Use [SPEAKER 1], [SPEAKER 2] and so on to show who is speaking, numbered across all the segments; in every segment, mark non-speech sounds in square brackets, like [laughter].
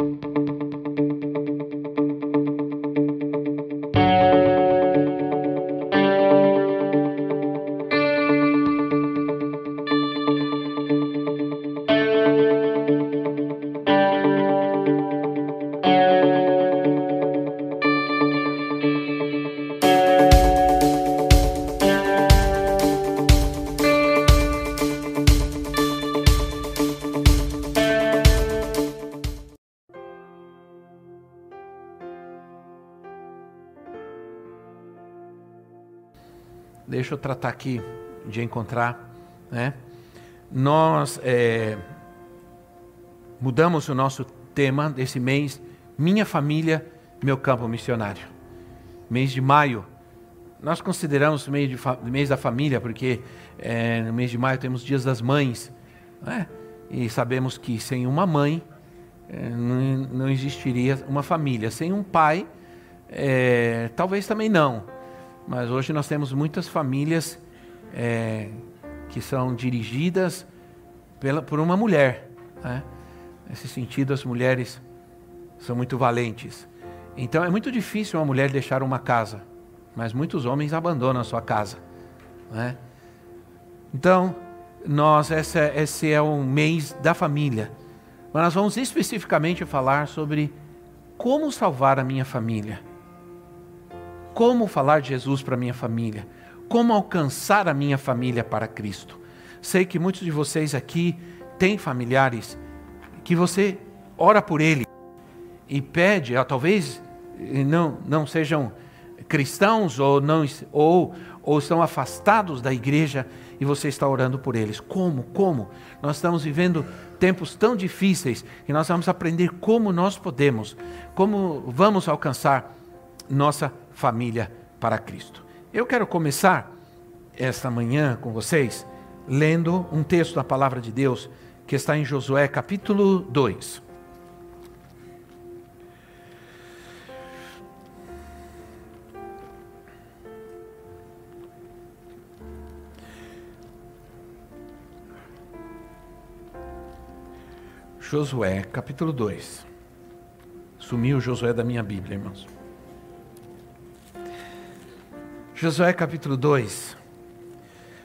[SPEAKER 1] deixa eu tratar aqui de encontrar, né? Nós é, mudamos o nosso tema desse mês, Minha Família, Meu Campo Missionário. Mês de maio, nós consideramos mês, de, mês da família, porque é, no mês de maio temos dias das mães, né? e sabemos que sem uma mãe é, não, não, existiria uma família. Sem um pai, é, talvez também não. Mas hoje nós temos muitas famílias é, que são dirigidas pela, por uma mulher. Né? Nesse sentido, as mulheres são muito valentes. Então é muito difícil uma mulher deixar uma casa, mas muitos homens abandonam a sua casa. Né? Então, nós, esse é o mês da família. Mas nós vamos especificamente falar sobre como salvar a minha família como falar de Jesus para minha família, como alcançar a minha família para Cristo. Sei que muitos de vocês aqui têm familiares que você ora por ele e pede, talvez não, não sejam cristãos ou não ou, ou estão afastados da igreja e você está orando por eles. Como? Como? Nós estamos vivendo tempos tão difíceis que nós vamos aprender como nós podemos, como vamos alcançar nossa família para Cristo. Eu quero começar esta manhã com vocês lendo um texto da palavra de Deus que está em Josué capítulo 2. Josué, capítulo 2. Sumiu Josué da minha Bíblia, irmãos. Josué capítulo 2.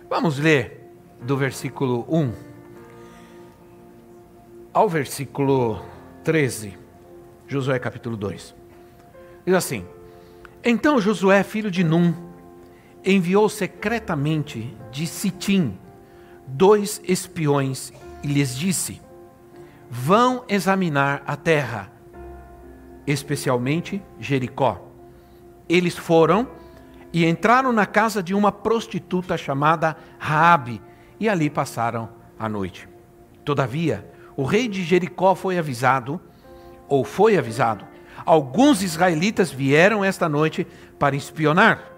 [SPEAKER 1] Vamos ler do versículo 1 ao versículo 13. Josué capítulo 2. Diz assim: Então Josué, filho de Num, enviou secretamente de Sitim dois espiões e lhes disse: Vão examinar a terra, especialmente Jericó. Eles foram e entraram na casa de uma prostituta chamada Raabe e ali passaram a noite. Todavia, o rei de Jericó foi avisado, ou foi avisado, alguns israelitas vieram esta noite para espionar.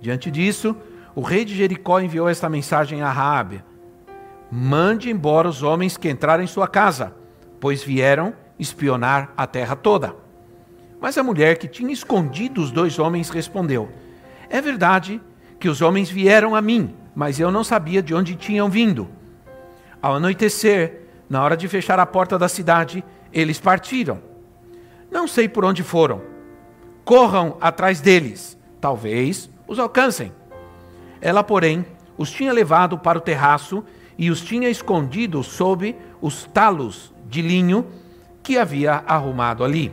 [SPEAKER 1] Diante disso, o rei de Jericó enviou esta mensagem a Raabe: Mande embora os homens que entraram em sua casa, pois vieram espionar a terra toda. Mas a mulher que tinha escondido os dois homens respondeu: é verdade que os homens vieram a mim, mas eu não sabia de onde tinham vindo. Ao anoitecer, na hora de fechar a porta da cidade, eles partiram. Não sei por onde foram. Corram atrás deles, talvez os alcancem. Ela, porém, os tinha levado para o terraço e os tinha escondido sob os talos de linho que havia arrumado ali.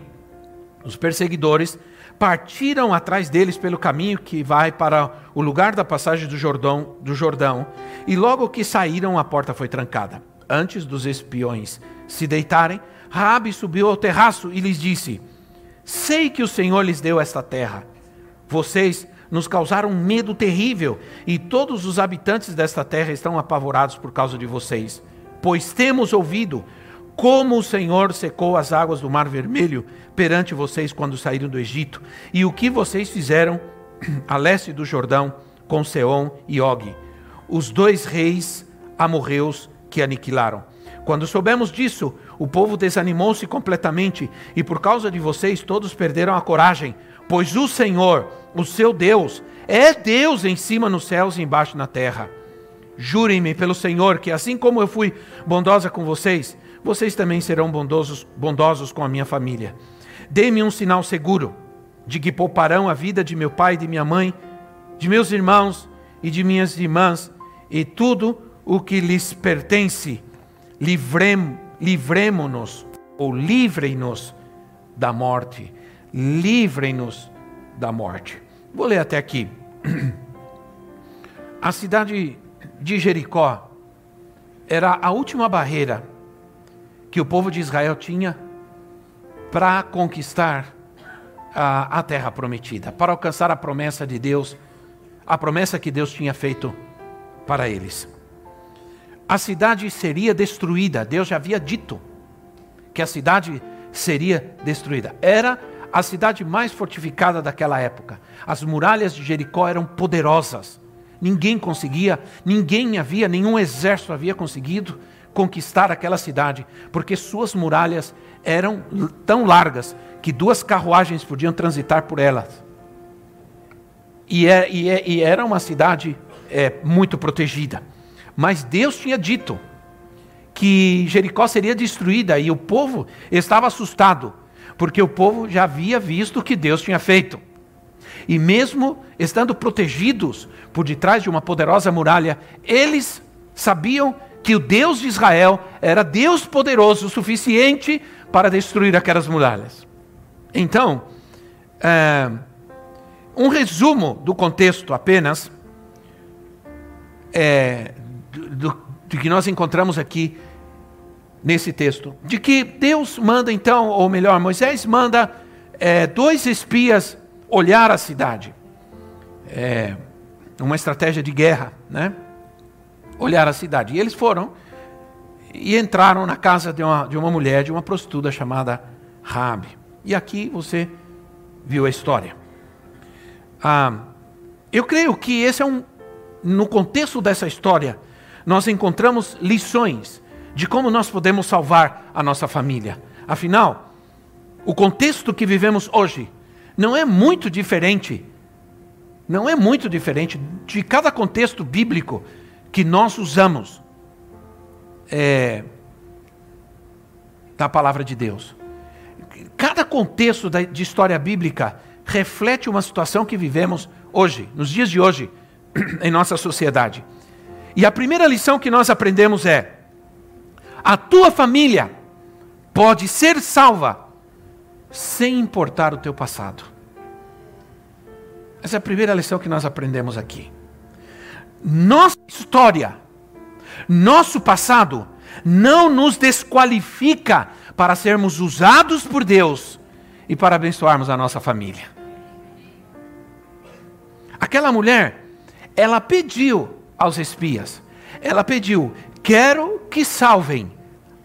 [SPEAKER 1] Os perseguidores partiram atrás deles pelo caminho que vai para o lugar da passagem do Jordão, do Jordão, e logo que saíram, a porta foi trancada. Antes dos espiões se deitarem, Raabe subiu ao terraço e lhes disse: Sei que o Senhor lhes deu esta terra. Vocês nos causaram um medo terrível, e todos os habitantes desta terra estão apavorados por causa de vocês, pois temos ouvido como o Senhor secou as águas do Mar Vermelho perante vocês quando saíram do Egito, e o que vocês fizeram [clears throat] a leste do Jordão com Seom e Og, os dois reis amorreus que aniquilaram. Quando soubemos disso, o povo desanimou-se completamente, e por causa de vocês todos perderam a coragem, pois o Senhor, o seu Deus, é Deus em cima nos céus e embaixo na terra. Jurem-me pelo Senhor que, assim como eu fui bondosa com vocês, vocês também serão bondosos, bondosos com a minha família. Dê-me um sinal seguro de que pouparão a vida de meu pai de minha mãe, de meus irmãos e de minhas irmãs, e tudo o que lhes pertence. Livrem, livremo-nos, ou livrem-nos da morte. Livrem-nos da morte. Vou ler até aqui. [clears throat] A cidade de Jericó era a última barreira que o povo de Israel tinha para conquistar a, a, terra prometida, para alcançar a promessa de Deus, a promessa que Deus tinha feito para eles. A cidade seria destruída, Deus já havia dito que a cidade seria destruída. Era a cidade mais fortificada daquela época. As muralhas de Jericó eram poderosas. Ninguém conseguia, ninguém havia, nenhum exército havia conseguido conquistar aquela cidade, porque suas muralhas eram tão largas que duas carruagens podiam transitar por elas. E, é, e, é, e era uma cidade é, muito protegida. Mas Deus tinha dito que Jericó seria destruída e o povo estava assustado, porque o povo já havia visto o que Deus tinha feito. E mesmo estando protegidos por detrás de uma poderosa muralha, eles sabiam que o Deus de Israel era Deus poderoso o suficiente para destruir aquelas muralhas. Então, é, um resumo do contexto apenas é, do, do que nós encontramos aqui nesse texto, de que Deus manda então, ou melhor, Moisés manda é, dois espias olhar a cidade. É uma estratégia de guerra, né? Olhar a cidade. E eles foram e entraram na casa de uma, de uma mulher, de uma prostituta chamada Rabi. E aqui você viu a história. Ah, eu creio que esse é um, no contexto dessa história, nós encontramos lições de como nós podemos salvar a nossa família. Afinal, o contexto que vivemos hoje não é muito diferente, não é muito diferente de cada contexto bíblico que nós usamos é, da palavra de Deus. Cada contexto de história bíblica reflete uma situação que vivemos hoje, nos dias de hoje, [clears throat] em nossa sociedade. E a primeira lição que nós aprendemos é: a tua família pode ser salva sem importar o teu passado. Essa é a primeira lição que nós aprendemos aqui. Nossa história, nosso passado, não nos desqualifica para sermos usados por Deus e para abençoarmos a nossa família. Aquela mulher, ela pediu aos espias, ela pediu: quero que salvem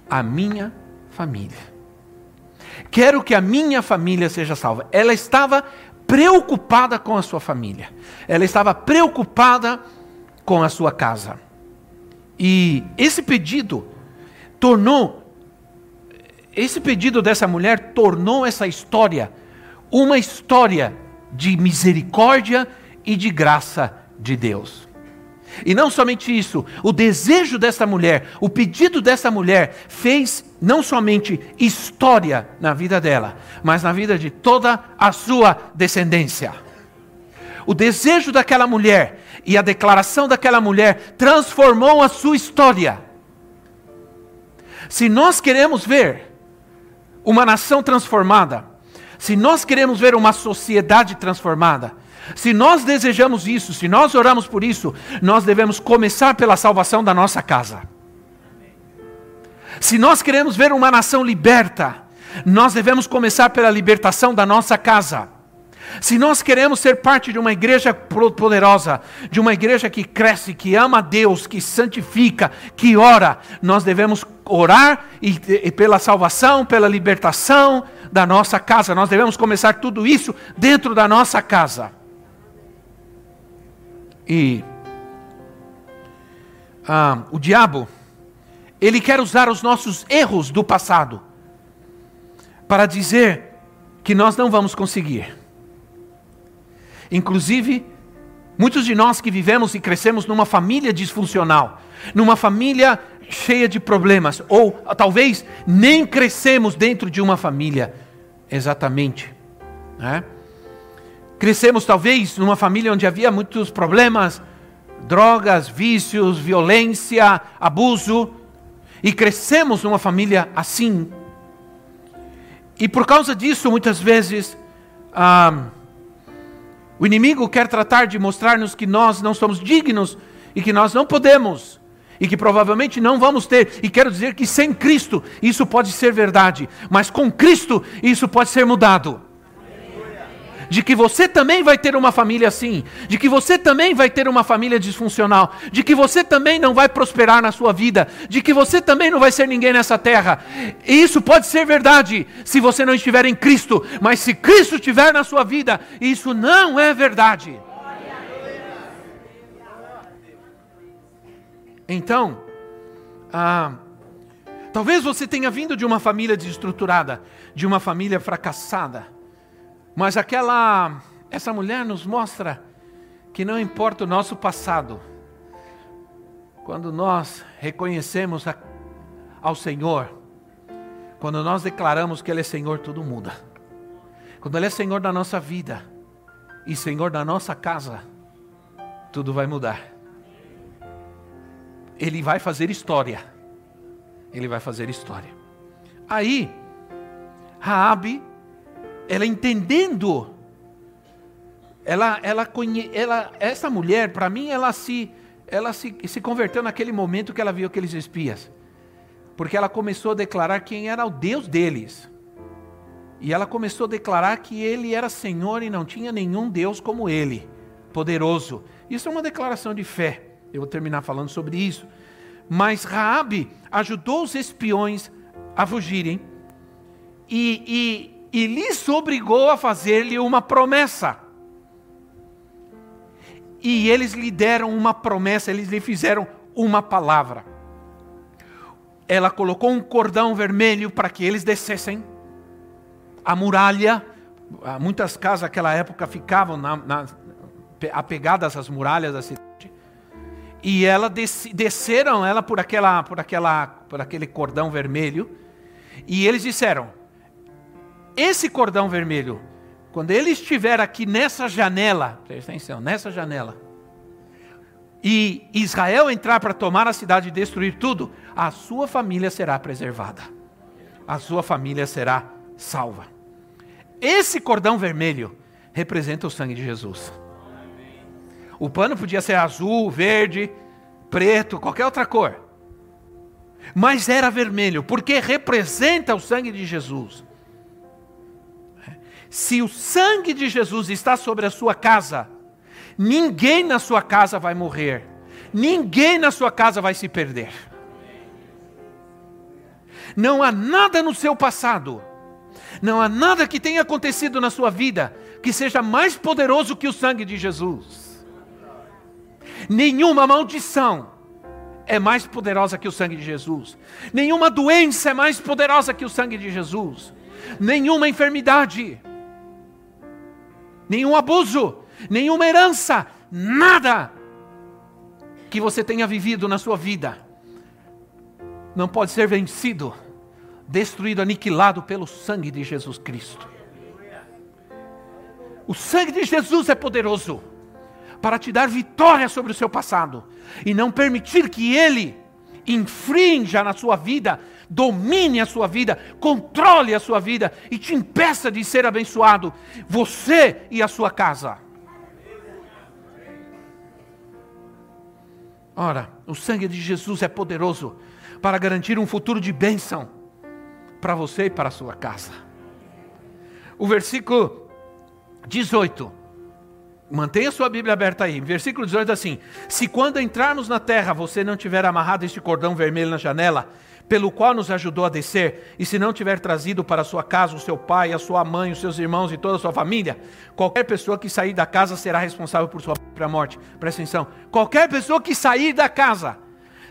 [SPEAKER 1] a minha família. Quero que a minha família seja salva. Ela estava preocupada com a sua família. Ela estava preocupada com a sua casa. E esse pedido tornou esse pedido dessa mulher tornou essa história uma história de misericórdia e de graça de Deus. E não somente isso, o desejo dessa mulher, o pedido dessa mulher fez não somente história na vida dela, mas na vida de toda a sua descendência. O desejo daquela mulher e a declaração daquela mulher transformou a sua história. Se nós queremos ver uma nação transformada, se nós queremos ver uma sociedade transformada, se nós desejamos isso, se nós oramos por isso, nós devemos começar pela salvação da nossa casa. Se nós queremos ver uma nação liberta, nós devemos começar pela libertação da nossa casa. Se nós queremos ser parte de uma igreja poderosa, de uma igreja que cresce, que ama a Deus, que santifica, que ora, nós devemos orar e, e pela salvação, pela libertação da nossa casa. Nós devemos começar tudo isso dentro da nossa casa. E ah, o diabo, ele quer usar os nossos erros do passado para dizer que nós não vamos conseguir. Inclusive, muitos de nós que vivemos e crescemos numa família disfuncional, numa família cheia de problemas, ou talvez nem crescemos dentro de uma família, exatamente. Né? Crescemos talvez numa família onde havia muitos problemas, drogas, vícios, violência, abuso, e crescemos numa família assim. E por causa disso, muitas vezes, ah, o inimigo quer tratar de mostrar-nos que nós não somos dignos e que nós não podemos e que provavelmente não vamos ter. E quero dizer que sem Cristo isso pode ser verdade, mas com Cristo isso pode ser mudado de que você também vai ter uma família assim, de que você também vai ter uma família disfuncional, de que você também não vai prosperar na sua vida, de que você também não vai ser ninguém nessa terra. E isso pode ser verdade se você não estiver em Cristo, mas se Cristo estiver na sua vida, isso não é verdade. Então, ah, talvez você tenha vindo de uma família desestruturada, de uma família fracassada. Mas aquela essa mulher nos mostra que não importa o nosso passado, quando nós reconhecemos a, ao Senhor, quando nós declaramos que Ele é Senhor, tudo muda. Quando Ele é Senhor da nossa vida e Senhor da nossa casa, tudo vai mudar. Ele vai fazer história. Ele vai fazer história. Aí, Raabe ela entendendo, ela, ela, conhe, ela essa mulher, para mim, ela se, ela se, se converteu naquele momento que ela viu aqueles espias, porque ela começou a declarar quem era o Deus deles. E ela começou a declarar que ele era Senhor e não tinha nenhum Deus como ele, poderoso. Isso é uma declaração de fé. Eu vou terminar falando sobre isso. Mas Raabe ajudou os espiões a fugirem e, e lhes obrigou a fazer-lhe uma promessa. E eles lhe deram uma promessa, eles lhe fizeram uma palavra. Ela colocou um cordão vermelho para que eles descessem. A muralha, muitas casas naquela época ficavam na, na, apegadas às muralhas da cidade. E ela des, desceram ela por aquela, por aquela, por aquele cordão vermelho. E eles disseram: esse cordão vermelho, quando ele estiver aqui nessa janela, presta atenção, nessa janela, e Israel entrar para tomar a cidade e destruir tudo, a sua família será preservada. A sua família será salva. Esse cordão vermelho representa o sangue de Jesus. O pano podia ser azul, verde, preto, qualquer outra cor. Mas era vermelho, porque representa o sangue de Jesus. Se o sangue de Jesus está sobre a sua casa, ninguém na sua casa vai morrer, ninguém na sua casa vai se perder. Não há nada no seu passado, não há nada que tenha acontecido na sua vida que seja mais poderoso que o sangue de Jesus. Nenhuma maldição é mais poderosa que o sangue de Jesus. Nenhuma doença é mais poderosa que o sangue de Jesus. Nenhuma enfermidade nenhum abuso, nenhuma herança, nada que você tenha vivido na sua vida não pode ser vencido, destruído, aniquilado pelo sangue de Jesus Cristo. O sangue de Jesus é poderoso para te dar vitória sobre o seu passado e não permitir que ele infrinja na sua vida domine a sua vida, controle a sua vida e te impeça de ser abençoado, você e a sua casa. Ora, o sangue de Jesus é poderoso para garantir um futuro de bênção para você e para a sua casa. O versículo 18. Mantenha sua Bíblia aberta aí. Versículo 18 assim: Se quando entrarmos na terra você não tiver amarrado este cordão vermelho na janela, pelo qual nos ajudou a descer, e se não tiver trazido para sua casa o seu pai, a sua mãe, os seus irmãos e toda a sua família, qualquer pessoa que sair da casa será responsável por sua própria morte. Presta atenção. Qualquer pessoa que sair da casa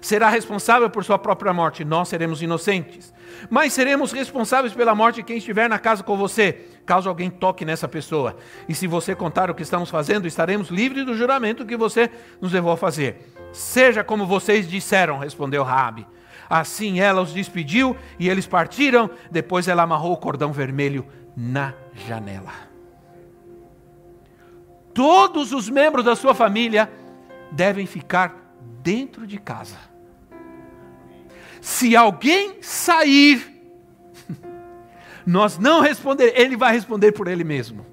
[SPEAKER 1] será responsável por sua própria morte. Nós seremos inocentes. Mas seremos responsáveis pela morte de quem estiver na casa com você, caso alguém toque nessa pessoa. E se você contar o que estamos fazendo, estaremos livres do juramento que você nos levou a fazer. Seja como vocês disseram, respondeu Rabi. Assim ela os despediu e eles partiram. Depois ela amarrou o cordão vermelho na janela. Todos os membros da sua família devem ficar dentro de casa. Se alguém sair, [laughs] nós não responder, ele vai responder por ele mesmo.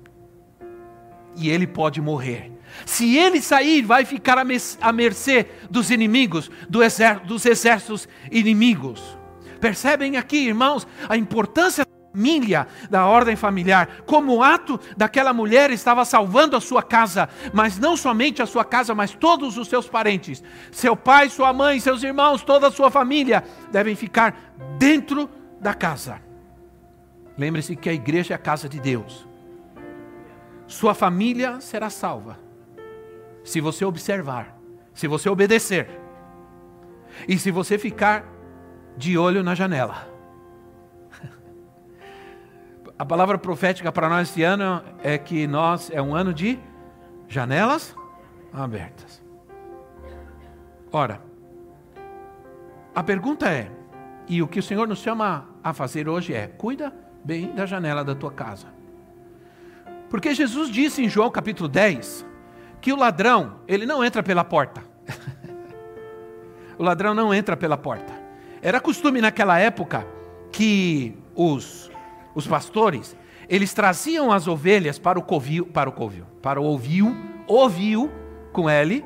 [SPEAKER 1] E ele pode morrer. Se ele sair, vai ficar à mercê dos inimigos, dos exércitos inimigos. Percebem aqui, irmãos, a importância da família, da ordem familiar. Como o ato daquela mulher estava salvando a sua casa, mas não somente a sua casa, mas todos os seus parentes. Seu pai, sua mãe, seus irmãos, toda a sua família devem ficar dentro da casa. Lembre-se que a igreja é a casa de Deus. Sua família será salva se você observar, se você obedecer e se você ficar de olho na janela. [laughs] A palavra profética para nós esse ano é que nós é um ano de janelas abertas. Ora, a pergunta é, e o que o Senhor nos chama a fazer hoje é: cuida bem da janela da tua casa. Porque Jesus disse em João capítulo 10 que o ladrão, ele não entra pela porta. [laughs] o ladrão não entra pela porta. Era costume naquela época que os, os pastores, eles traziam as ovelhas para o covil, para o covil, para o ovil, ovil com L,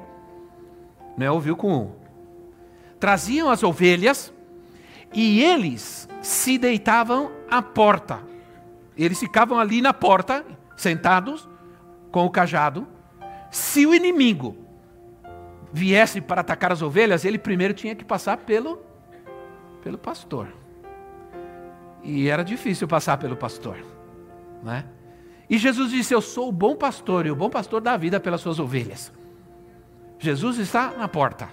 [SPEAKER 1] não é ovil com U. Traziam as ovelhas e eles se deitavam à porta. Eles ficavam ali na porta, sentados, com o cajado, se o inimigo viesse para atacar as ovelhas, ele primeiro tinha que passar pelo, pelo pastor. E era difícil passar pelo pastor. Né? E Jesus disse: Eu sou o bom pastor, e o bom pastor dá a vida pelas suas ovelhas. Jesus está na porta.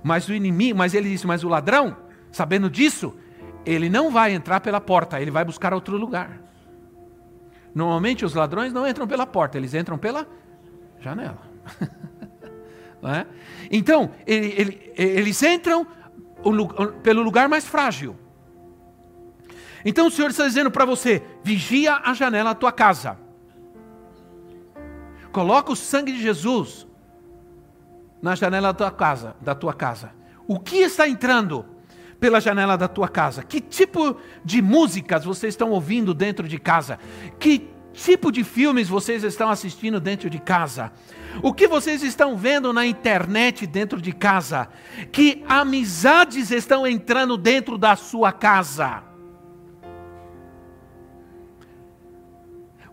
[SPEAKER 1] Mas o inimigo, mas ele disse: Mas o ladrão, sabendo disso, ele não vai entrar pela porta, ele vai buscar outro lugar. Normalmente os ladrões não entram pela porta, eles entram pela janela. [laughs] é? Então, ele, ele, eles entram pelo lugar mais frágil. Então o Senhor está dizendo para você: vigia a janela da tua casa. Coloca o sangue de Jesus na janela da tua casa, da tua casa. O que está entrando pela janela da tua casa? Que tipo de músicas vocês estão ouvindo dentro de casa? Que tipo de filmes vocês estão assistindo dentro de casa? O que vocês estão vendo na internet dentro de casa? Que amizades estão entrando dentro da sua casa?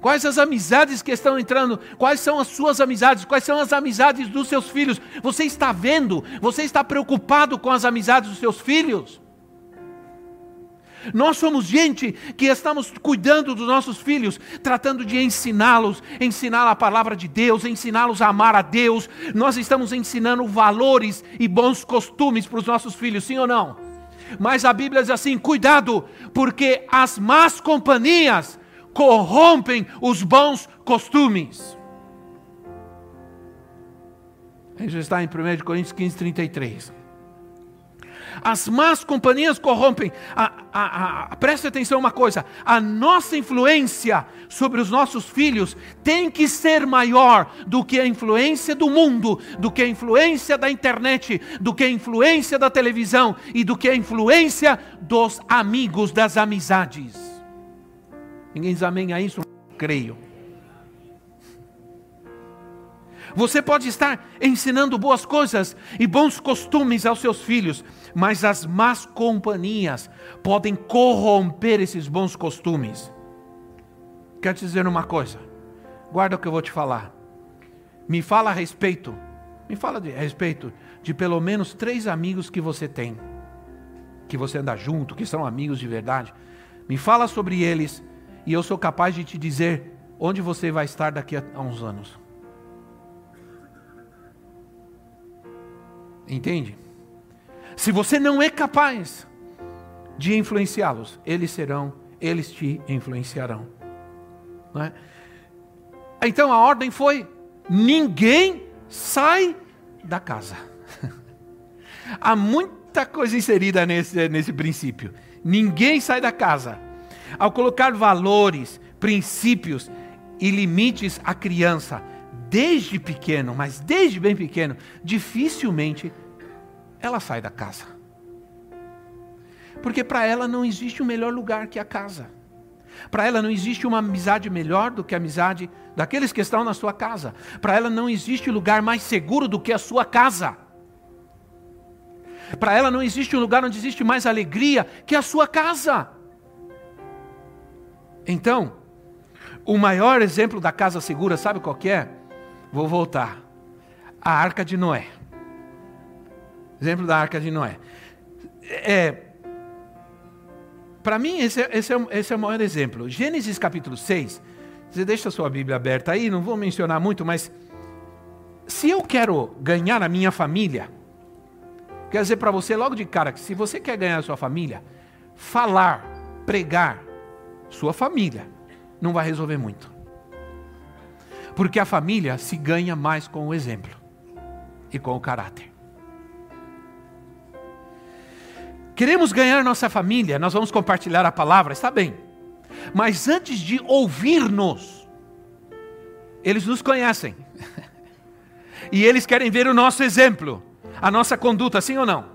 [SPEAKER 1] Quais as amizades que estão entrando? Quais são as suas amizades? Quais são as amizades dos seus filhos? Você está vendo? Você está preocupado com as amizades dos seus filhos? Nós somos gente que estamos cuidando dos nossos filhos, tratando de ensiná-los, ensinar a palavra de Deus, ensiná-los a amar a Deus. Nós estamos ensinando valores e bons costumes para os nossos filhos, sim ou não? Mas a Bíblia diz assim: cuidado, porque as más companhias corrompem os bons costumes. Isso está em 1 Coríntios 15, 33. As más companhias corrompem. A, a, a, preste atenção uma coisa: a nossa influência sobre os nossos filhos tem que ser maior do que a influência do mundo, do que a influência da internet, do que a influência da televisão e do que a influência dos amigos, das amizades. Ninguém diz amém a isso? Creio. Você pode estar ensinando boas coisas e bons costumes aos seus filhos, mas as más companhias podem corromper esses bons costumes. Quero te dizer uma coisa, guarda o que eu vou te falar. Me fala a respeito, me fala de, a respeito de pelo menos três amigos que você tem, que você anda junto, que são amigos de verdade. Me fala sobre eles e eu sou capaz de te dizer onde você vai estar daqui a, uns anos. Entende? Se você não é capaz de influenciá-los, eles serão, eles te influenciarão. É? Então a ordem foi: ninguém sai da casa. [laughs] Há muita coisa inserida nesse, nesse princípio. Ninguém sai da casa. Ao colocar valores, princípios e limites à criança, desde pequeno, mas desde bem pequeno, dificilmente ela sai da casa. Porque para ela não existe um melhor lugar que a casa. Para ela não existe uma amizade melhor do que a amizade daqueles que estão na sua casa. Para ela não existe lugar mais seguro do que a sua casa. Para ela não existe um lugar onde existe mais alegria que a sua casa. Então, o maior exemplo da casa segura, sabe qual é? Vou voltar. A arca de Noé. Exemplo da arca de Noé. É, para mim, esse, é, esse, é, esse é o maior exemplo. Gênesis capítulo 6. Você deixa a sua Bíblia aberta aí, não vou mencionar muito, mas se eu quero ganhar a minha família, quero dizer para você logo de cara que se você quer ganhar a sua família, falar, pregar, sua família, não vai resolver muito. Porque a família se ganha mais com o exemplo e com o caráter. Queremos ganhar nossa família, nós vamos compartilhar a palavra, está bem. Mas antes de ouvir-nos, eles nos conhecem. e eles querem ver o nosso exemplo, a nossa conduta, sim ou não?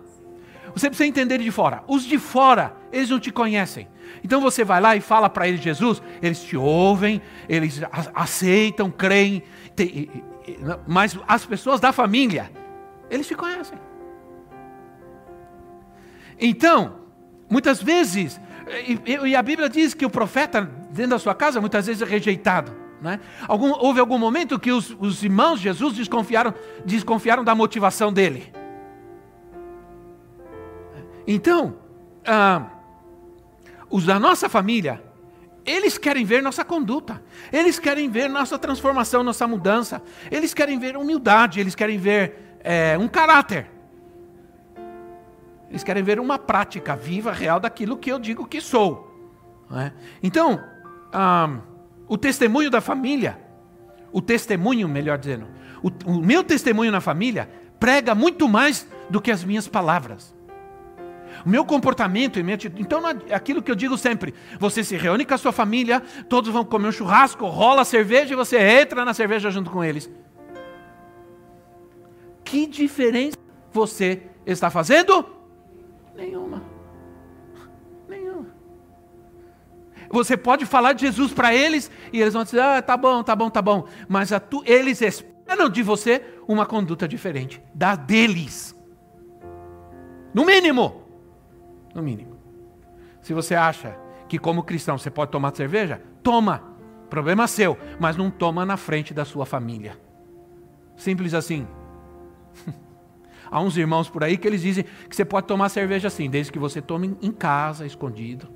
[SPEAKER 1] Você precisa entender de fora. Os de fora, eles não te conhecem. Então você vai lá e fala para eles Jesus, eles te ouvem, eles aceitam, creem, mas as pessoas da família, eles te conhecem. Então, muitas vezes, e, e, a Bíblia diz que o profeta dentro da sua casa muitas vezes é rejeitado. Né? Algum, houve algum momento que os, os irmãos de Jesus desconfiaram, desconfiaram da motivação dele. Então, ah, os da nossa família, eles querem ver nossa conduta, eles querem ver nossa transformação, nossa mudança, eles querem ver humildade, eles querem ver é, um caráter. Eles querem ver uma prática viva, real daquilo que eu digo que sou. É? Então, o testemunho da família, o testemunho, melhor dizendo, o, o meu testemunho na família prega muito mais do que as minhas palavras. O meu comportamento e minha Então, aquilo que eu digo sempre: você se reúne com a sua família, todos vão comer um churrasco, rola cerveja e você entra na cerveja junto com eles. Que diferença você está fazendo? Nenhuma. Nenhuma. Você pode falar de Jesus para eles e eles vão dizer: ah, tá bom, tá bom, tá bom. Mas tu, eles esperam de você uma conduta diferente da deles. No mínimo. No mínimo. Se você acha que, como cristão, você pode tomar cerveja, toma. Problema seu. Mas não toma na frente da sua família. Simples assim. [laughs] Há uns irmãos por aí que eles dizem que você pode tomar cerveja assim, desde que você tome em casa, escondido,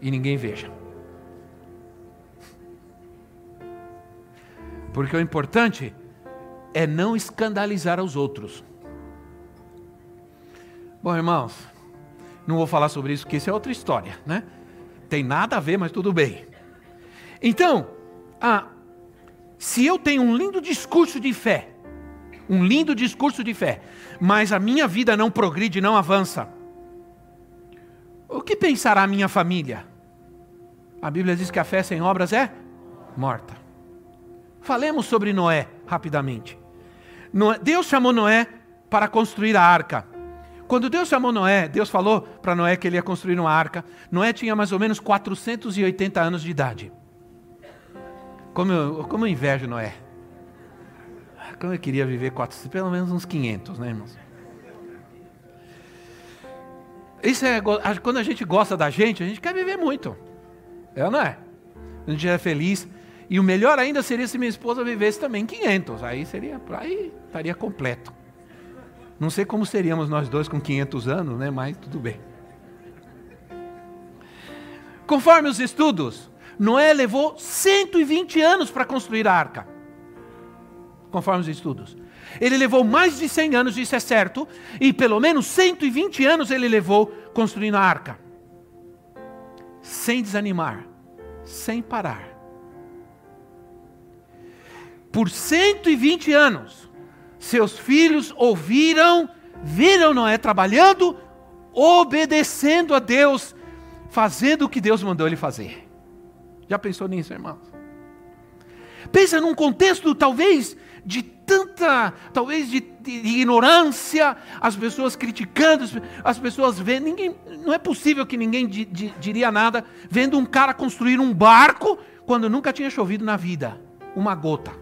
[SPEAKER 1] e ninguém veja. Porque o importante é não escandalizar os outros. Bom, irmãos, não vou falar sobre isso, porque isso é outra história, né? Tem nada a ver, mas tudo bem. Então, ah, se eu tenho um lindo discurso de fé, um lindo discurso de fé, mas a minha vida não progride, não avança. O que pensará a minha família? A Bíblia diz que a fé sem obras é morta. Falemos sobre Noé rapidamente. Deus chamou Noé para construir a arca. Quando Deus chamou Noé, Deus falou para Noé que ele ia construir uma arca. Noé tinha mais ou menos 480 anos de idade. Como eu, como eu invejo Noé. Como eu queria viver 400, pelo menos uns 500, né, irmãos? Isso é, quando a gente gosta da gente, a gente quer viver muito. É ou não é? A gente é feliz. E o melhor ainda seria se minha esposa vivesse também 500. Aí seria, aí estaria completo. Não sei como seríamos nós dois com 500 anos, né? Mas tudo bem. Conforme os estudos, Noé levou 120 anos para construir a arca conforme os estudos. Ele levou mais de 100 anos, isso é certo, e pelo menos 120 anos ele levou construindo a arca. Sem desanimar, sem parar. Por 120 anos, seus filhos ouviram viram Noé trabalhando, obedecendo a Deus, fazendo o que Deus mandou ele fazer. Já pensou nisso, irmãos? Pensa num contexto, talvez, de tanta, talvez de, de, de, ignorância, as pessoas criticando, as pessoas vendo, ninguém, não é possível que ninguém di, di, diria nada vendo um cara construir um barco quando nunca tinha chovido na vida, uma gota.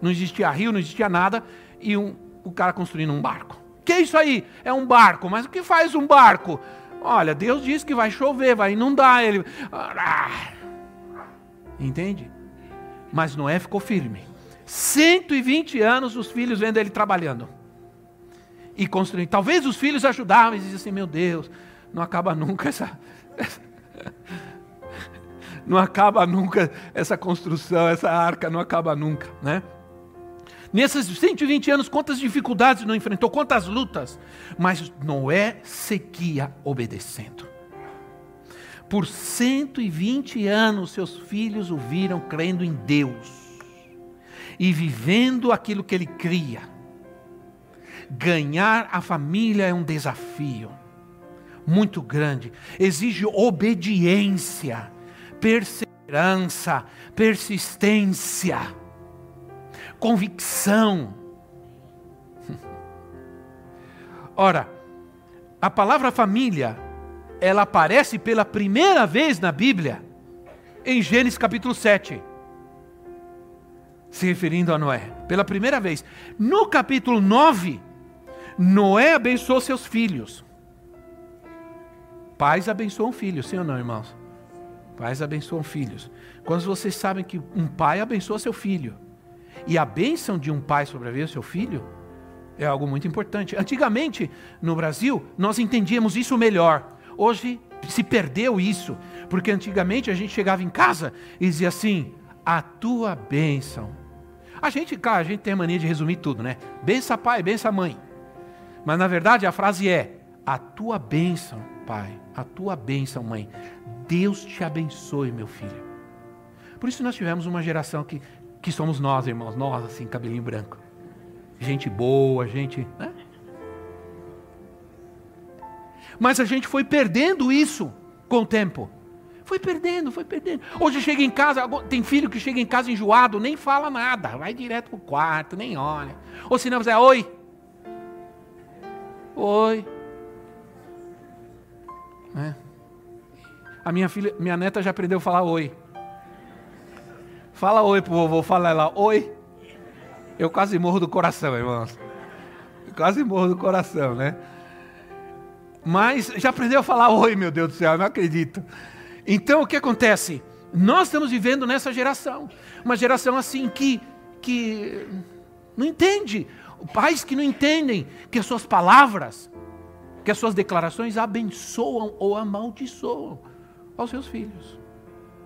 [SPEAKER 1] Não existia rio, não existia nada, e um, o cara construindo um barco. Que é isso aí? É um barco, mas o que faz um barco? Olha, Deus disse que vai chover, vai inundar ele. Ah, entende? Mas Noé ficou firme 120 anos os filhos vendo ele trabalhando e construindo. Talvez os filhos ajudavam e diziam assim: Meu Deus, não acaba nunca essa. [laughs] não acaba nunca essa construção, essa arca não acaba nunca, né? Nesses 120 anos, quantas dificuldades não enfrentou, quantas lutas, mas Noé seguia obedecendo. Por 120 anos, seus filhos o viram crendo em Deus e vivendo aquilo que ele cria. Ganhar a família é um desafio muito grande, exige obediência, perseverança, persistência, convicção. [laughs] Ora, a palavra família, ela aparece pela primeira vez na Bíblia em Gênesis capítulo 7 se referindo a Noé, pela primeira vez. No capítulo 9, Noé abençoou seus filhos. Pais abençoam filhos, sim ou não, irmãos? Pais abençoam filhos. Quando vocês sabem que um pai abençoa seu filho, e a bênção de um pai sobre a vida do seu filho, é algo muito importante. Antigamente, no Brasil, nós entendíamos isso melhor. Hoje se perdeu isso, porque antigamente a gente chegava em casa e dizia assim: a tua bênção a gente, cara, a gente tem mania de resumir tudo, né? Bença pai, bença mãe. Mas na verdade a frase é: a tua bênção, pai, a tua bênção, mãe. Deus te abençoe, meu filho. Por isso nós tivemos uma geração que, que somos nós, irmãos, nós assim, cabelinho branco. Gente boa, gente. Né? Mas a gente foi perdendo isso com o tempo. Foi perdendo, foi perdendo. Hoje chega em casa, tem filho que chega em casa enjoado, nem fala nada, vai direto pro quarto, nem olha. Ou se não, é oi. Oi. É. A minha filha, minha neta já aprendeu a falar oi. Fala oi pro vovô, fala ela, oi. Eu quase morro do coração, irmãos. Eu quase morro do coração, né? Mas já aprendeu a falar oi, meu Deus do céu, eu não acredito. Então o que acontece? Nós estamos vivendo nessa geração, uma geração assim que, que não entende, pais que não entendem que as suas palavras, que as suas declarações abençoam ou amaldiçoam aos seus filhos.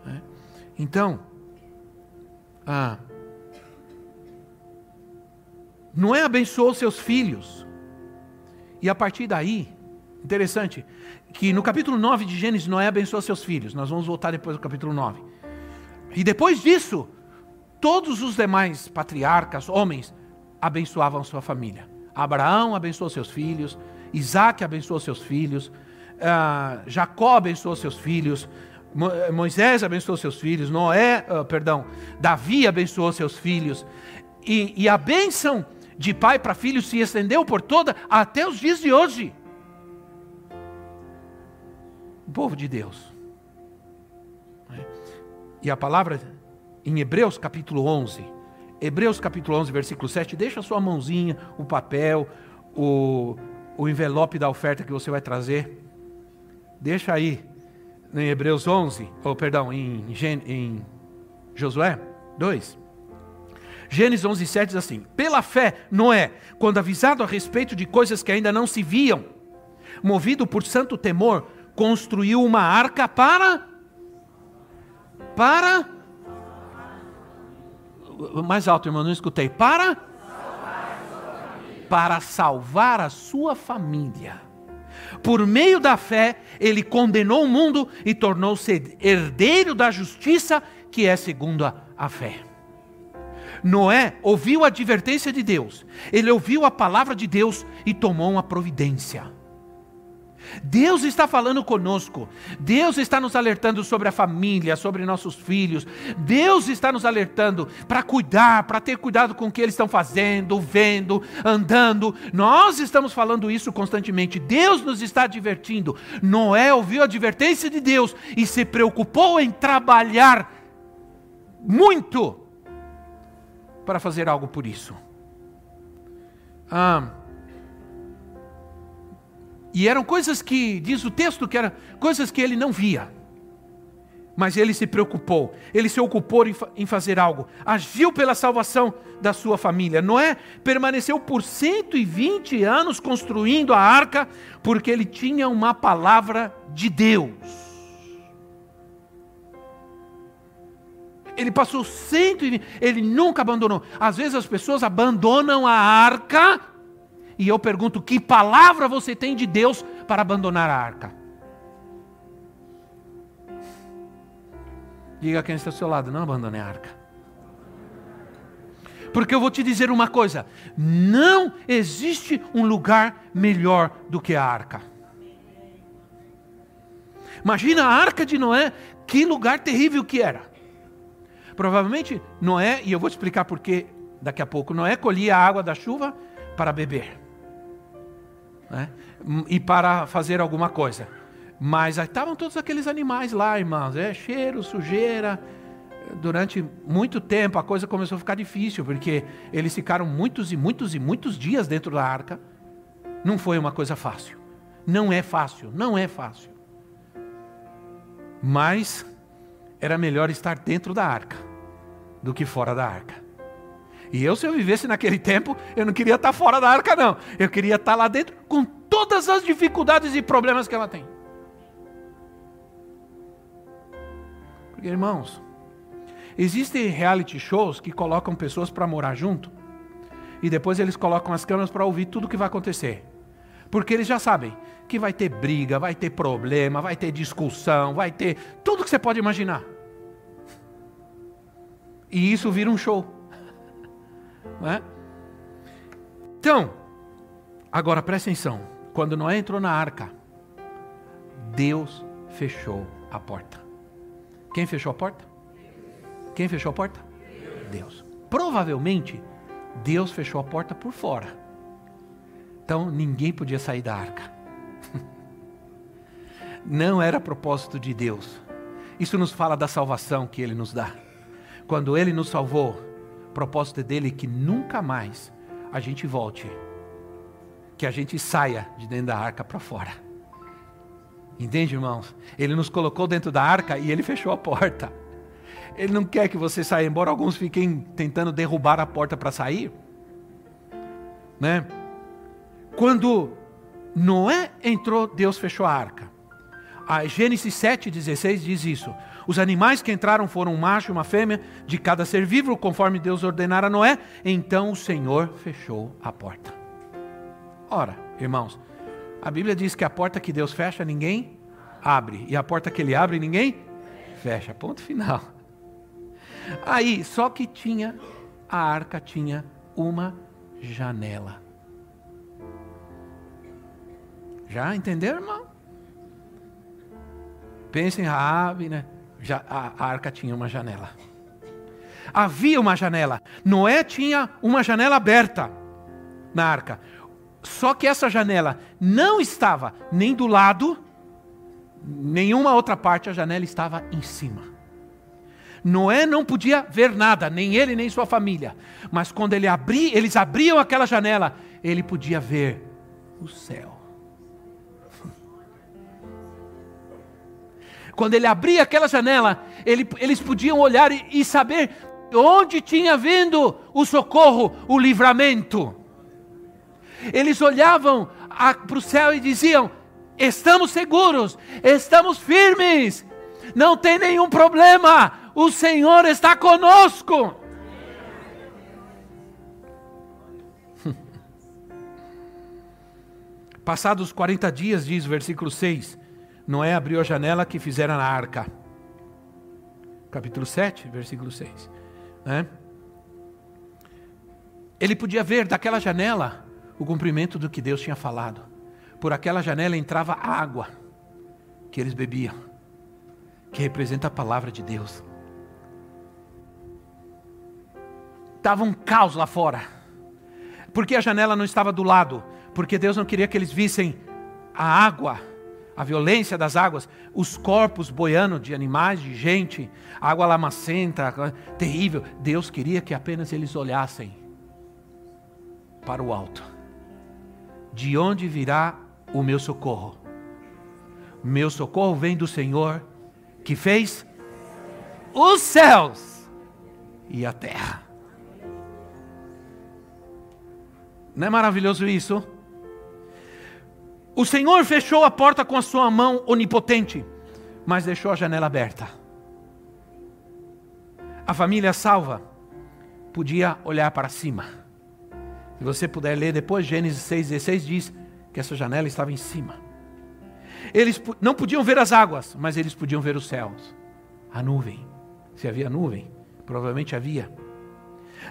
[SPEAKER 1] Né? Então, ah, Noé abençoou seus filhos, e a partir daí, interessante, que no capítulo 9 de Gênesis, Noé abençoa seus filhos. Nós vamos voltar depois do capítulo 9. E depois disso, todos os demais patriarcas, homens, abençoavam sua família. Abraão abençoou seus filhos, Isaac abençoou seus filhos, uh, Jacó abençoou seus filhos, Moisés abençoou seus filhos, Noé, uh, perdão, Davi abençoou seus filhos. E, e a bênção de pai para filho se estendeu por toda até os dias de hoje o povo de Deus. E a palavra em Hebreus capítulo 11, Hebreus capítulo 11, versículo 7, deixa a sua mãozinha, o papel, o, o envelope da oferta que você vai trazer. Deixa aí, em Hebreus 11, ou perdão, em, em Josué 2. Gênesis 11, 7 diz assim: Pela fé, Noé, quando avisado a respeito de coisas que ainda não se viam, movido por santo temor, construiu uma arca para para mais alto, irmão, não escutei. Para para salvar a sua família. Por meio da fé, ele condenou o mundo e tornou-se herdeiro da justiça, que é segundo a, a fé. Noé ouviu a advertência de Deus, ele ouviu a palavra de Deus e tomou uma providência. Deus está falando conosco, Deus está nos alertando sobre a família, sobre nossos filhos, Deus está nos alertando para cuidar, para ter cuidado com o que eles estão fazendo, vendo, andando. Nós estamos falando isso constantemente, Deus nos está advertindo. Noé ouviu a advertência de Deus e se preocupou em trabalhar muito para fazer algo por isso. Ah, e eram coisas que, diz o texto, que eram coisas que ele não via. Mas ele se preocupou, ele se ocupou em fazer algo, agiu pela salvação da sua família. Noé permaneceu por 120 anos construindo a arca, porque ele tinha uma palavra de Deus. Ele passou 120, ele nunca abandonou. Às vezes as pessoas abandonam a arca e eu pergunto: que palavra você tem de Deus para abandonar a arca? Diga quem está ao seu lado: não abandone a arca. Porque eu vou te dizer uma coisa: não existe um lugar melhor do que a arca. Imagina a arca de Noé, que lugar terrível que era. Provavelmente Noé, e eu vou explicar porquê daqui a pouco, Noé colhia a água da chuva para beber né? e para fazer alguma coisa. Mas estavam todos aqueles animais lá, irmãos, é cheiro, sujeira. Durante muito tempo a coisa começou a ficar difícil, porque eles ficaram muitos e muitos e muitos dias dentro da arca. Não foi uma coisa fácil. Não é fácil, não é fácil. Mas era melhor estar dentro da arca do que fora da arca. E eu, se eu vivesse naquele tempo, eu não queria estar fora da arca, não. Eu queria estar lá dentro com todas as dificuldades e problemas que ela tem. Porque, irmãos, existem reality shows que colocam pessoas para morar junto e depois eles colocam as câmeras para ouvir tudo o que vai acontecer. Porque eles já sabem que vai ter briga, vai ter problema, vai ter discussão, vai ter tudo que você pode imaginar. E isso vira um show. Né? Então, agora presta atenção: quando Noé entrou na arca, Deus fechou a porta. Quem fechou a porta? Quem fechou a porta? Deus. Provavelmente, Deus fechou a porta por fora. Então, ninguém podia sair da arca. [laughs] Não era propósito de Deus. Isso nos fala da salvação que Ele nos dá. Quando Ele nos salvou, propósito dele é que nunca mais a gente volte, que a gente saia de dentro da arca para fora. Entende, irmãos? Ele nos colocou dentro da arca e ele fechou a porta. Ele não quer que você saia, embora alguns fiquem tentando derrubar a porta para sair. Né? Quando Noé entrou, Deus fechou a arca. A Gênesis 7,16 diz isso. Os animais que entraram foram um macho e uma fêmea de cada ser vivo, conforme Deus ordenara a Noé. Então o Senhor fechou a porta. Ora, irmãos, a Bíblia diz que a porta que Deus fecha, ninguém abre. E a porta que ele abre, ninguém fecha. Ponto final. Aí, só que tinha, a arca tinha uma janela. Já entenderam, irmão? Pensem em Raab, né? já, a, a arca tinha uma janela. Havia uma janela. Noé tinha uma janela aberta na arca. Só que essa janela não estava nem do lado, nenhuma outra parte, a janela estava em cima. Noé não podia ver nada, nem ele nem sua família. Mas quando ele abri, eles abriam aquela janela, ele podia ver o céu. Quando ele abria aquela janela, ele, eles podiam olhar e, e saber onde tinha vindo o socorro, o livramento. Eles olhavam para o céu e diziam: Estamos seguros, estamos firmes, não tem nenhum problema, o Senhor está conosco. [laughs] Passados 40 dias, diz o versículo 6, Noé abriu a janela que fizeram na arca. Capítulo 7, versículo 6. Né? ele podia ver daquela janela o cumprimento do que Deus tinha falado. Por aquela janela entrava água que eles bebiam, que representa a palavra de Deus. Estava um caos lá fora. Porque a janela não estava do lado? Porque Deus não queria que eles vissem a água, a violência das águas, os corpos boiando de animais, de gente, água lamacenta, terrível. Deus queria que apenas eles olhassem para o alto. De onde virá o meu socorro? Meu socorro vem do Senhor que fez os céus e a terra. Não é maravilhoso isso? O Senhor fechou a porta com a sua mão onipotente, mas deixou a janela aberta. A família salva podia olhar para cima se você puder ler depois, Gênesis 6,16 diz que essa janela estava em cima. Eles não podiam ver as águas, mas eles podiam ver os céus. A nuvem. Se havia nuvem, provavelmente havia.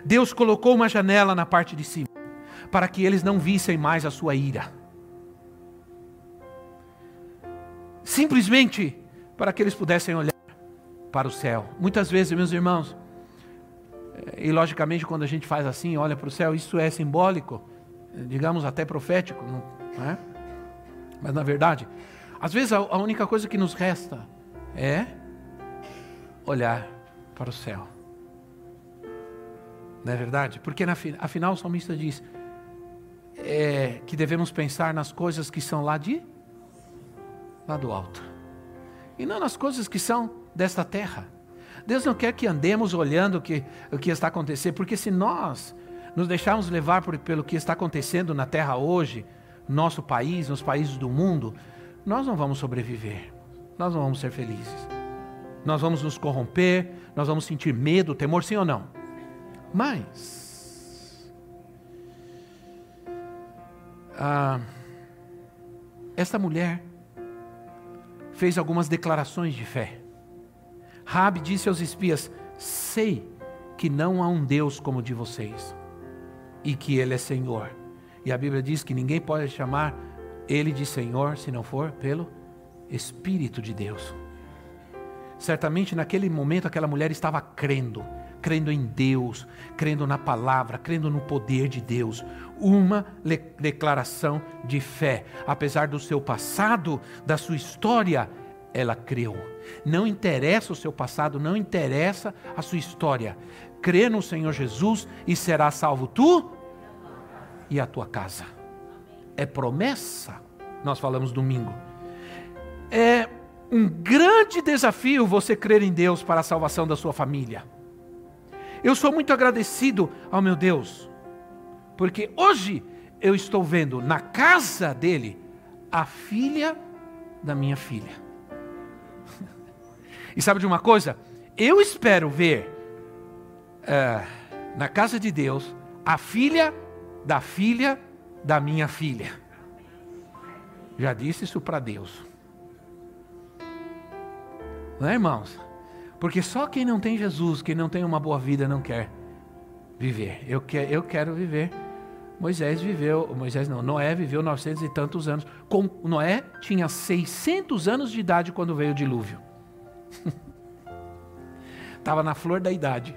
[SPEAKER 1] Deus colocou uma janela na parte de cima, para que eles não vissem mais a sua ira. Simplesmente para que eles pudessem olhar para o céu. Muitas vezes, meus irmãos, e logicamente, quando a gente faz assim, olha para o céu, isso é simbólico, digamos até profético, não é? Mas na verdade, às vezes a única coisa que nos resta é olhar para o céu. Não é verdade? Porque afinal o salmista diz é, que devemos pensar nas coisas que são lá de lá do alto. E não nas coisas que são desta terra. Deus não quer que andemos olhando o que, o que está acontecendo, porque se nós nos deixarmos levar por, pelo que está acontecendo na terra hoje, no nosso país, nos países do mundo, nós não vamos sobreviver, nós não vamos ser felizes. Nós vamos nos corromper, nós vamos sentir medo, temor, sim ou não? Mas, ah, esta mulher fez algumas declarações de fé. Rabi disse aos espias: Sei que não há um Deus como o de vocês, e que Ele é Senhor. E a Bíblia diz que ninguém pode chamar Ele de Senhor se não for pelo Espírito de Deus. Certamente naquele momento aquela mulher estava crendo, crendo em Deus, crendo na palavra, crendo no poder de Deus. Uma declaração de fé. Apesar do seu passado, da sua história, ela creu. Não interessa o seu passado, não interessa a sua história. Crê no Senhor Jesus e será salvo tu e a tua casa. É promessa. Nós falamos domingo. É um grande desafio você crer em Deus para a salvação da sua família. Eu sou muito agradecido ao meu Deus, porque hoje eu estou vendo na casa dele a filha da minha filha. [laughs] E sabe de uma coisa? Eu espero ver uh, na casa de Deus a filha da filha da minha filha. Já disse isso para Deus. Não é, irmãos? Porque só quem não tem Jesus, quem não tem uma boa vida, não quer viver. Eu, quer, eu quero viver. Moisés viveu, Moisés não, Noé viveu 900 e tantos anos. Com, Noé tinha 600 anos de idade quando veio o dilúvio. [laughs] Estava na flor da idade.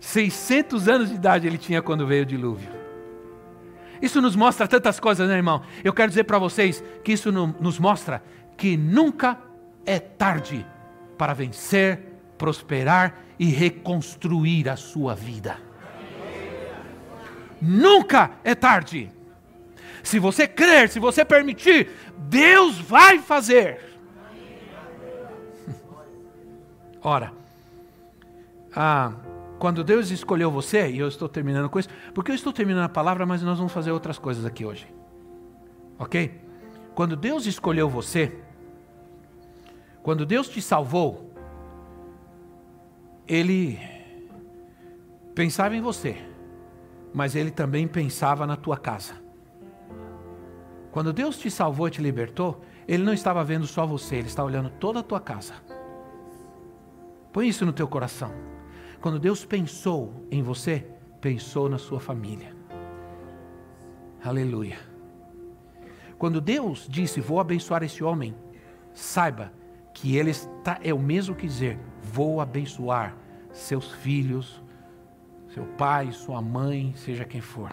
[SPEAKER 1] 600 anos de idade ele tinha quando veio o dilúvio. Isso nos mostra tantas coisas, né, irmão? Eu quero dizer para vocês que isso nos mostra que nunca é tarde para vencer, prosperar e reconstruir a sua vida. Nunca é tarde. Se você crer, se você permitir, Deus vai fazer. [laughs] Ora, ah, quando Deus escolheu você, e eu estou terminando com isso, porque eu estou terminando a palavra, mas nós vamos fazer outras coisas aqui hoje. Ok? Quando Deus escolheu você, quando Deus te salvou, Ele pensava em você, mas Ele também pensava na tua casa. Quando Deus te salvou e te libertou, Ele não estava vendo só você, Ele estava olhando toda a tua casa. Põe isso no teu coração. Quando Deus pensou em você, pensou na sua família. Aleluia. Quando Deus disse: Vou abençoar esse homem, saiba que ele está, é o mesmo que dizer: Vou abençoar seus filhos, seu pai, sua mãe, seja quem for.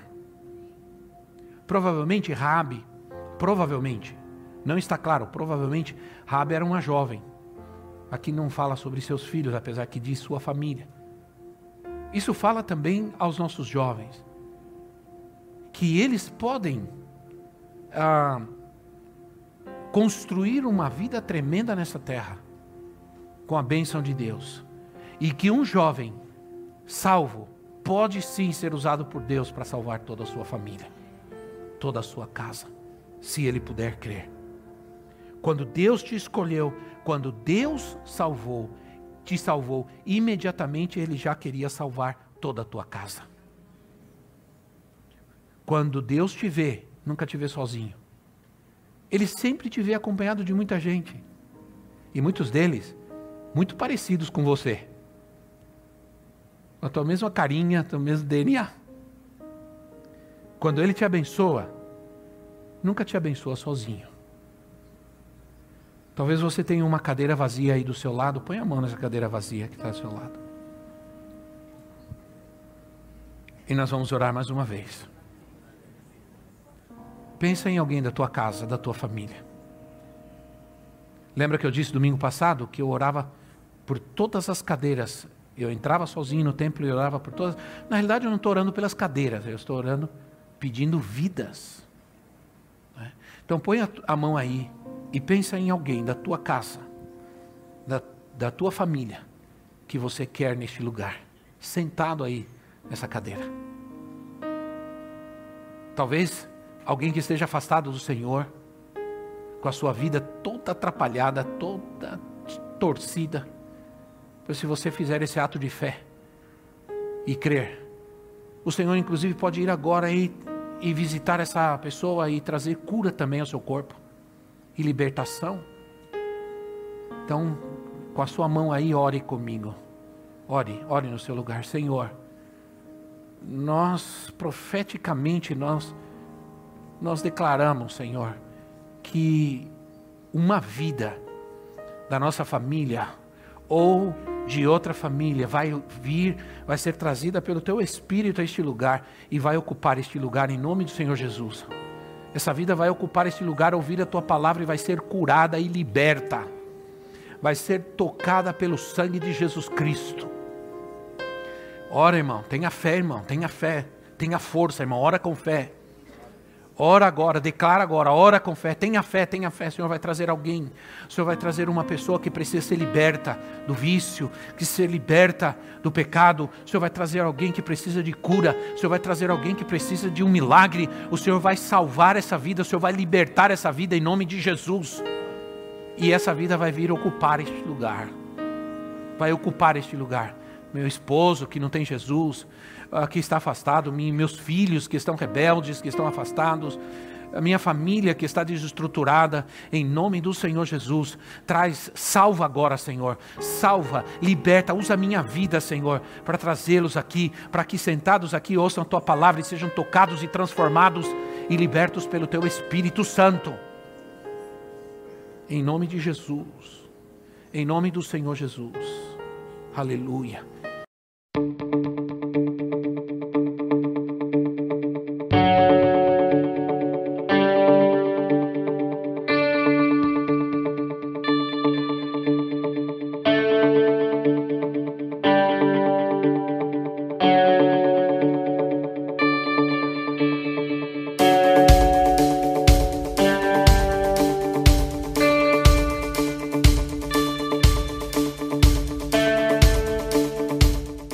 [SPEAKER 1] Provavelmente Rabi, provavelmente, não está claro, provavelmente Rabi era uma jovem. Aqui não fala sobre seus filhos, apesar que diz sua família. Isso fala também aos nossos jovens, que eles podem ah, construir uma vida tremenda nessa terra, com a bênção de Deus, e que um jovem salvo pode sim ser usado por Deus para salvar toda a sua família, toda a sua casa, se ele puder crer. Quando Deus te escolheu, quando Deus salvou, te salvou, imediatamente Ele já queria salvar toda a tua casa. Quando Deus te vê, nunca te vê sozinho. Ele sempre te vê acompanhado de muita gente. E muitos deles, muito parecidos com você. Com a tua mesma carinha, teu mesmo DNA. Quando Ele te abençoa, nunca te abençoa sozinho. Talvez você tenha uma cadeira vazia aí do seu lado. Põe a mão nessa cadeira vazia que está do seu lado. E nós vamos orar mais uma vez. Pensa em alguém da tua casa, da tua família. Lembra que eu disse domingo passado que eu orava por todas as cadeiras. Eu entrava sozinho no templo e orava por todas. Na realidade, eu não estou orando pelas cadeiras, eu estou orando pedindo vidas. Né? Então põe a mão aí e pensa em alguém da tua casa, da, da tua família, que você quer neste lugar, sentado aí nessa cadeira. Talvez alguém que esteja afastado do Senhor, com a sua vida toda atrapalhada, toda torcida. Pois se você fizer esse ato de fé e crer, o Senhor inclusive pode ir agora e, e visitar essa pessoa e trazer cura também ao seu corpo e libertação. Então, com a sua mão aí, ore comigo. Ore, ore no seu lugar, Senhor. Nós profeticamente nós nós declaramos, Senhor, que uma vida da nossa família ou de outra família vai vir, vai ser trazida pelo teu espírito a este lugar e vai ocupar este lugar em nome do Senhor Jesus. Essa vida vai ocupar este lugar, ouvir a tua palavra e vai ser curada e liberta. Vai ser tocada pelo sangue de Jesus Cristo. Ora, irmão, tenha fé, irmão, tenha fé, tenha força, irmão, ora com fé. Ora agora, declara agora, ora com fé, tenha fé, tenha fé. O Senhor vai trazer alguém, o Senhor vai trazer uma pessoa que precisa ser liberta do vício, que ser liberta do pecado. O Senhor vai trazer alguém que precisa de cura, o Senhor vai trazer alguém que precisa de um milagre. O Senhor vai salvar essa vida, o Senhor vai libertar essa vida em nome de Jesus. E essa vida vai vir ocupar este lugar, vai ocupar este lugar. Meu esposo que não tem Jesus, que está afastado, meus filhos que estão rebeldes, que estão afastados, a minha família que está desestruturada, em nome do Senhor Jesus, traz, salva agora, Senhor, salva, liberta, usa a minha vida, Senhor, para trazê-los aqui, para que sentados aqui ouçam a tua palavra e sejam tocados e transformados e libertos pelo teu Espírito Santo. Em nome de Jesus, em nome do Senhor Jesus, aleluia.